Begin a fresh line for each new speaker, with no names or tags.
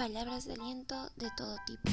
palabras de aliento de todo tipo.